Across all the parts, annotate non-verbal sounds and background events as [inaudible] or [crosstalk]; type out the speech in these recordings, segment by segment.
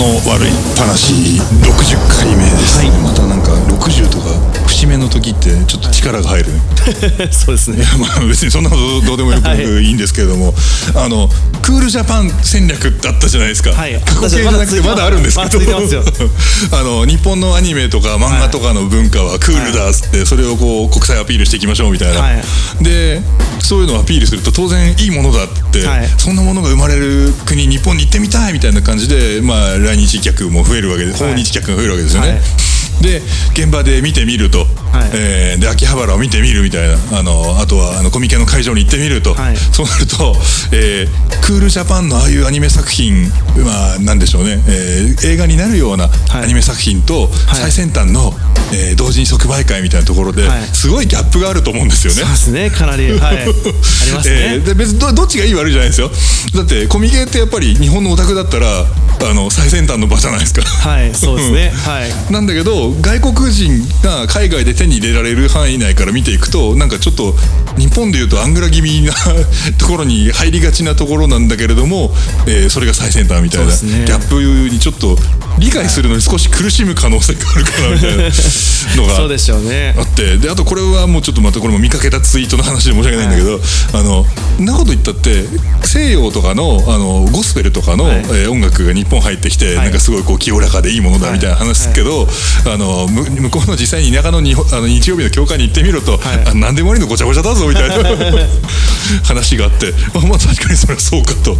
の悪い話60回目です、ねまたなんか60とか節目の時ってちょっと力が入るね、[laughs] そうですね。まあ別にそんなことどうでもよくはい。いいんですけれども、あのクールジャパン戦略ってあったじゃないですか、はい。過去形じゃなくてまだあるんですけまだ続いてま [laughs] あの日本のアニメとか漫画とかの文化はクールだっつってそれをこう国際アピールしていきましょうみたいな、はい。でそういうのをアピールすると当然いいものだって、はい。そんなものが生まれる国日本に行ってみたいみたいな感じで、まあ、来日客も増えるわけで、訪日客が増えるわけですよね。はい。で現場で見てみると、はい。えーで秋葉原を見てみるみたいな。あのあとはあのコミケの会場に行ってみると、はい。そうなると、えークールジャパンのああいうアニメ作品まあなんでしょうね、えー映画になるようなはい。アニメ作品とはい。最先端の、えー同時に即売会みたいなところで、はい。すごいギャップがあると思うんですよね。そう。ですねかなり。はい。[laughs] ありますね、えーで別にどどっちがいい悪いじゃないですよ。だってコミケってやっぱり日本のオタクだったらあの最先端の場じゃないですか。はいそうですね。[laughs] はい。なんだけど外国人が海外で手に入れられる範囲内から見ていくとなんかちょっと日本でいうとアングラ気味なところに入りがちなところなんだけれども、えーそれが最先端みたいな、ね。ギャップにちょっと理解するのに少し苦しむ可能性があるかなみたいなのが [laughs] そうでしょうね。あって。であとこれはもうちょっとまたこれも見かけたツイートの話で申し訳ないんだけど、あのんなこと言ったって西洋とかのあのゴスペルとかの、はい。えー音楽が日本入ってきて、はい。なんかすごいこう清らかでいいものだみたいな話ですけど、あのむ向こうの実際に田舎のあの日曜日の教会に行ってみると、はい。あ何でもありのごちゃごちゃだぞみたいな話があって、まあ、まあ確かにそれはそうかと。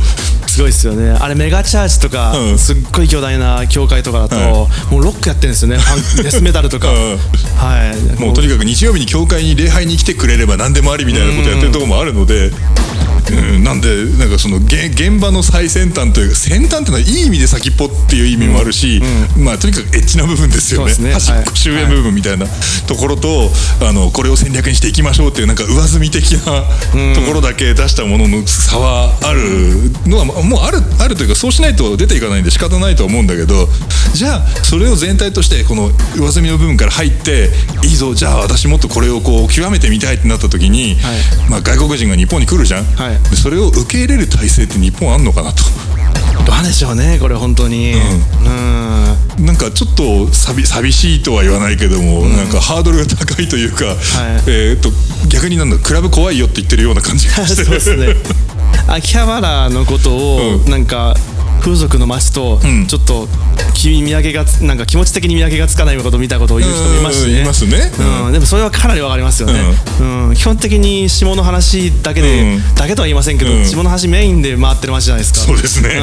すごいですよね。あれメガチャージとか、うん。すっごい巨大な教会とかだと、はいもうロックやってるんですよね。[laughs] デスメタルとか、うん。はい。もうとにかく日曜日に教会に礼拝に来てくれれば何でもありみたいなことやってるところもあるので。うん、なんでなんかその現現場の最先端というか先端っていうのはいい意味で先っぽっていう意味もあるし、まあとにかくエッチな部分ですよね。ね。端っこはい終焉部分みたいなところと、あのこれを戦略にしていきましょうっていうなんか上積み的なところだけ出したものの差はあるのはもうあるあるというかそうしないと出ていかないんで仕方ないとは思うんだけどじゃあそれを全体としてこの上積みの部分から入っていいぞじゃあ私もっとこれをこう極めてみたいってなった時に、はい。まあ、外国人が日本に来るじゃん、はいでそれを受け入れる体制って日本あんのかなと。どうでしょうねこれ本当に。うん。なんかちょっと寂寂しいとは言わないけども、なんかハードルが高いというか、えー、と逆になんだクラブ怖いよって言ってるような感じがして。[laughs] そうですね。秋葉原のことをうん。なんか風俗の街とん。ちょっと気見分けがつなんか気持ち的に見分けがつかないことを見たことを言う人もいますしね。うんいますね。うん。でもそれはかなりわかりますよね、うん。基本的に下の話だけで、うん。だけとは言いませんけど、うん。下の話メインで回ってる街じゃないですか。そうですね、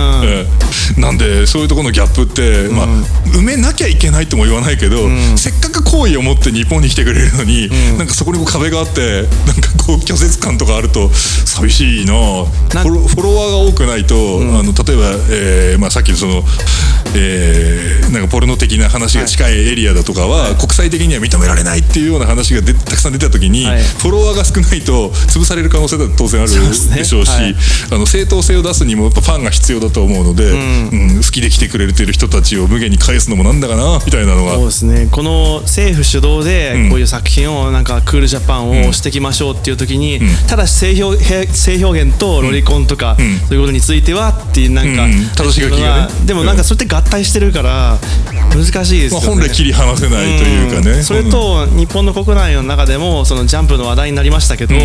なんでそういうところのギャップって、まあ、埋めなきゃいけないとも言わないけど、せっかく好意を持って日本に来てくれるのに、なんかそこに壁があってなんかこう拒絶感とかあると寂しいな。フなんォロフォロワーが多くないと、あの例えば、えーまあ、さっきのその、えーなんかポルノ的な話が近いエリアだとかは、国際的には認められないっていうような話がでたくさん出た時に、はい。フォロワーが少ないと潰される可能性だって当然あるでしょうし、はいあの正当性を出すにもやっぱファンが必要だと思うので、うん。好きで来てくれてる人たちを無限に返すのもなんだかなみたいなのは。そうですね。この政府主導でこういう作品をなんかクールジャパンをしていきましょうっていう時に、ただし性表へ性表現とロリコンとか、そういうことについてはっていうなんか、うん正しがね。でもなんかそれって合体してるから難しいですまあ、よね。本来切り離せないというかね、それと日本の国内の中でもそのジャンプの話題になりましたけど、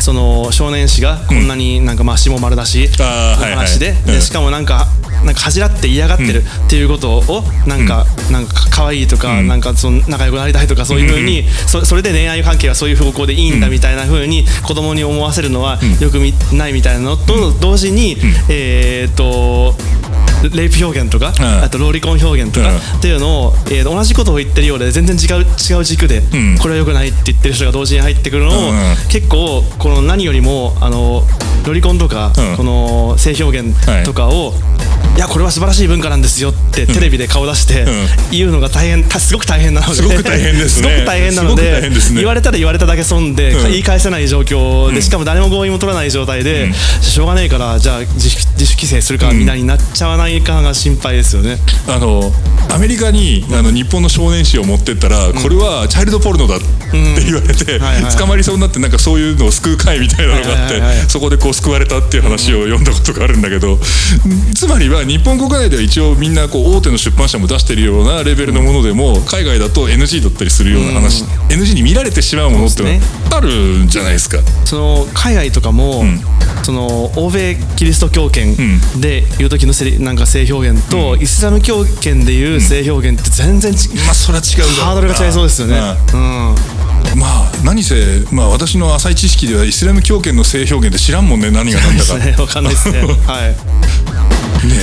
その少年誌がこんなになんかまあ下丸だし、あーはいはい。話で,、うん。でしかもなんかなんか恥じらって嫌がってるっていうことをなんか、なんか可愛いとか、なんかその仲良くなりたいとかそういうふうに、そそれで恋愛関係はそういう方向でいいんだみたいなふうに子供に思わせるのはよくみないみたいなのと同時に、えーっとレイプ表現とか、ん。あとロリコン表現とか、うん。っていうのを、えー同じことを言ってるようで全然違う違う軸で、ん。これは良くないって言ってる人が同時に入ってくるのを、結構この何よりもあのロリコンとか、うん。この性表現とかを、い、やこれは素晴らしい文化なんですよってテレビで顔出してん。言うのが大変たすごく大変なのですごく大変ですね。すごく大変なので言われたら言われただけ損で、うん。言い返せない状況でしかも誰も合意も取らない状態で、しょうがねえからじゃあ自主自主規制するかみんなになっちゃわないかが心配ですよね。あのアメリカにあの日本の少年誌を持ってったら、これはチャイルドポルノだって言われて、捕まりそうになってなんかそういうのを救う会みたいなのがあって、そこでこう救われたっていう話を読んだことがあるんだけど、つまりは日本国内では一応みんなこう大手の出版社も出してるようなレベルのものでも海外だと NG だったりするような話、NG に見られてしまうものってあるんじゃないですか。その海外とかも、その欧米キリスト教圏でいう時のせりなんか性表現と、イスラム教圏でいう性表現って全然ち、まあそれは違うハードルが違いそうですよね。うんまあ何せ、まあ、私の浅い知識ではイスラム教圏の性表現って知らんもんね何が何だか。ね、わかんないですね。[laughs] はい。ね。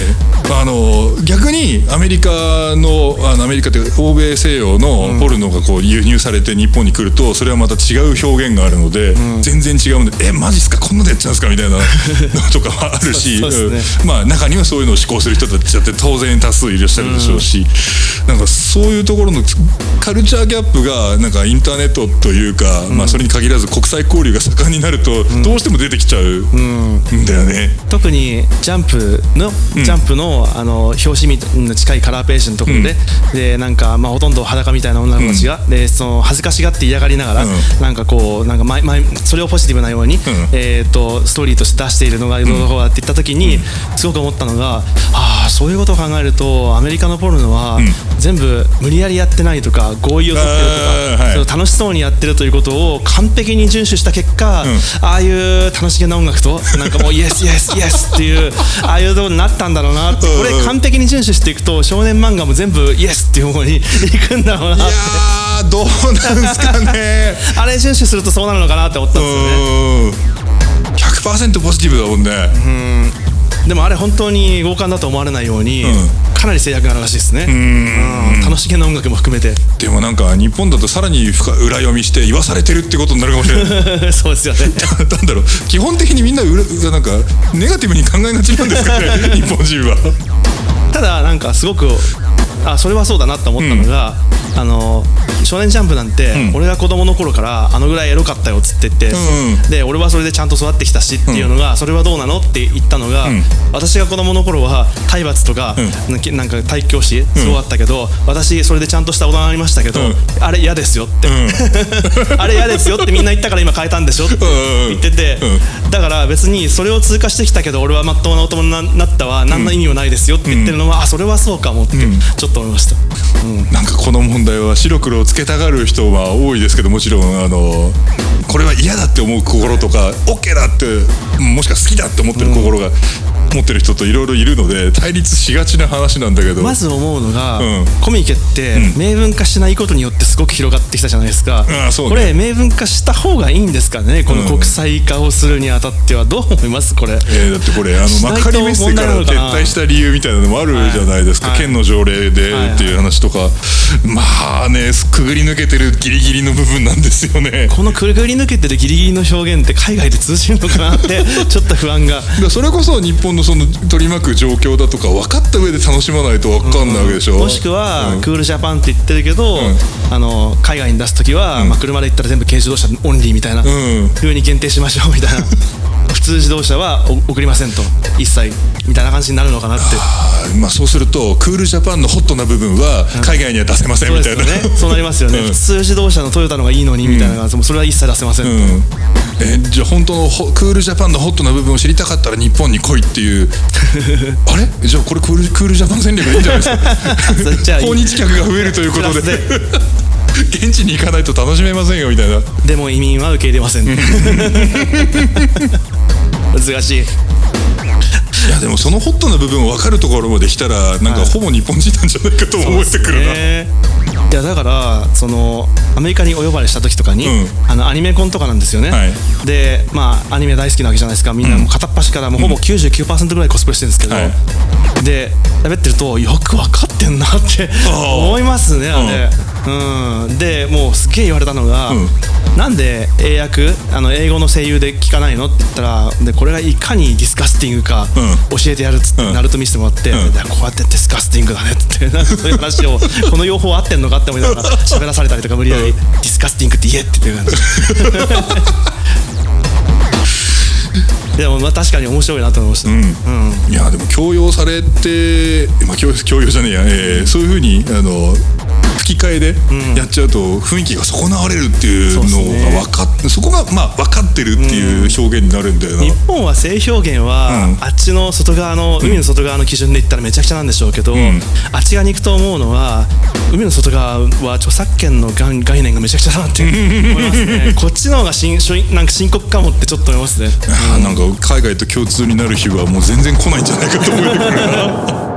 あの逆にアメリカのあのアメリカっていうか欧米西洋のポルノがこう輸入されて日本に来るとそれはまた違う表現があるので、全然違うんで「えマジっすか？こんなのやっちゃうんですか?」みたいなの [laughs] とかはあるしそうん。まあ中にはそういうのを思考する人たちだって当然多数いらっしゃるでしょうし、なんかそういうところのカルチャーギャップがなんかインターネットというか、まあそれに限らず国際交流が盛んになるとどうしても出てきちゃうんだよね。特にジャンプの、ジャンプのあの表紙みの近いカラーページのところで、でなんかまあほとんど裸みたいな女の子たちが、でその恥ずかしがって嫌がりながら、うん。なんかこうなんか前前それをポジティブなように、えっ、とストーリーとして出しているのがどうだって言った時に、すごく思ったのが、ああそういうことを考えるとアメリカのポルノは、全部無理やりやってないとか合意を取ってるとか、はい。楽しそうにやってるということを完璧に遵守した結果、ああいう楽しげな音楽となんかもうイエスイエスイエスっていうああいうとこになったんだろうなって。これ完璧に遵守していくと少年漫画も全部イエスっていう方に [laughs] いくんだろうなって。いやーどうなんすかね。[laughs] あれ遵守するとそうなるのかなって思ったんですよね。うん。100%ポジティブだもんね、でもあれ本当に強姦だと思われないように、ん。かなり制約があるらしいですね。うん。楽しげな音楽も含めて。でもなんか日本だとさらに深裏読みして言わされてるってことになるかもしれない。[laughs] そうですよね。[laughs] なんだろう。基本的にみんな裏なんかネガティブに考えがちなんですかね日本人は。ただなんかすごくあそれはそうだなと思ったのが、あの少年ジャンプなんて、ん。俺が子供の頃からあのぐらいエロかったよっつって言って、うんで俺はそれでちゃんと育ってきたしっていうのが、それはどうなのって言ったのが、ん。私が子供の頃は体罰とか、なんか体育教師すごかったけど、私それでちゃんとした大人になりましたけど、うん。あれ嫌ですよって、[laughs] あれ嫌ですよってみんな言ったから今変えたんでしょって言ってて、だから別にそれを通過してきたけど俺はまっとうな大人になったわ何の意味もないですよって言ってるのは、あそれはそうかもってちょっと思いました、うん。なんかこの問題は白黒をつけたがる人は多いですけどもちろんあのこれは嫌だって思う心とか OK だってもしくは好きだって思ってる心が、持ってる人といろいろいるので対立しがちな話なんだけど。まず思うのが、うん。コミケって明文化しないことによってすごく広がってきたじゃないですか、うね。これ明文化した方がいいんですかね？この国際化をするにあたってはどう思います？これ。えーだってこれあの幕張メッセから撤退した理由みたいなのもあるじゃないですか、はい。県の条例ではいっていう話とか、まあねくぐり抜けてるギリギリの部分なんですよね。このくるぐり抜けてるギリギリの表現って海外で通じるのかなってちょっと不安が。[laughs] それこそ日本のその取り巻く状況だとか分かった上で楽しまないと分かんないわけでしょ、もしくは、うん。クールジャパンって言ってるけど、ん。あの海外に出す時は、まあ、車で行ったら全部軽自動車オンリーみたいな、ん。風に限定しましょうみたいな普通自動車はお送りませんと。一切みたいな感じになるのかなって。まあ、そうするとクールジャパンのホットな部分は海外には出せませんそうみたいな。ですよね。そうなりますよね、[laughs] うん。普通自動車のトヨタのがいいのにみたいな感じうそれは一切出せません、うん。えじゃあ本当のホクールジャパンのホットな部分を知りたかったら日本に来いっていう。[laughs] あれ？じゃあこれクールクールジャパン戦略で [laughs] いいんじゃないですか訪日客が増えるということで。現地に行かないと楽しめませんよみたいな。でも移民は受け入れません難しい。いやでもそのホットな部分を分かるところまで来たらなんかほぼ日本人なんじゃないかと思えてくるな、ね。いやだからそのアメリカにお呼ばれした時とかに、うん。あのアニメコンとかなんですよね、はい。でまあアニメ大好きなわけじゃないですか。みんなもう片っ端からもうほぼ99%ぐらいコスプレしてるんですけど、はい。で喋ってるとよく分かってんなって思いますねあれ、うんでもうすっげえ言われたのが、うん。なんで英訳あの英語の声優で聞かないの？って言ったらでこれがいかにディスカスティングかう教えてやるっつって、うん。ナルト見せてもらって、うん。でこうやってディスカスティングだねって [laughs] なんかそういう話をこの用法合ってんのかって思いながら喋らされたりとか無理やり、うん。ディスカスティングって言えって言ってる感じ。[laughs] でもまあ確かに面白いなと思いました、うん。いやでも強要されて、まあ、強強要じゃねえや、えーそういうふうにあの吹き替えでやっちゃうと雰囲気が損なわれるっていうのが分かっそこがまあ分かってるっていう表現になるんだよな、日本は性表現は、うん。あっちの外側の海の外側の基準で言ったらめちゃくちゃなんでしょうけど、ん。あっち側に行くと思うのは海の外側は著作権の概概念がめちゃくちゃだなって思いますね。[laughs] こっちの方が深なんか深刻かもってちょっと思いますね。あーなんか海外と共通になる日はもう全然来ないんじゃないかと思ってくるな [laughs]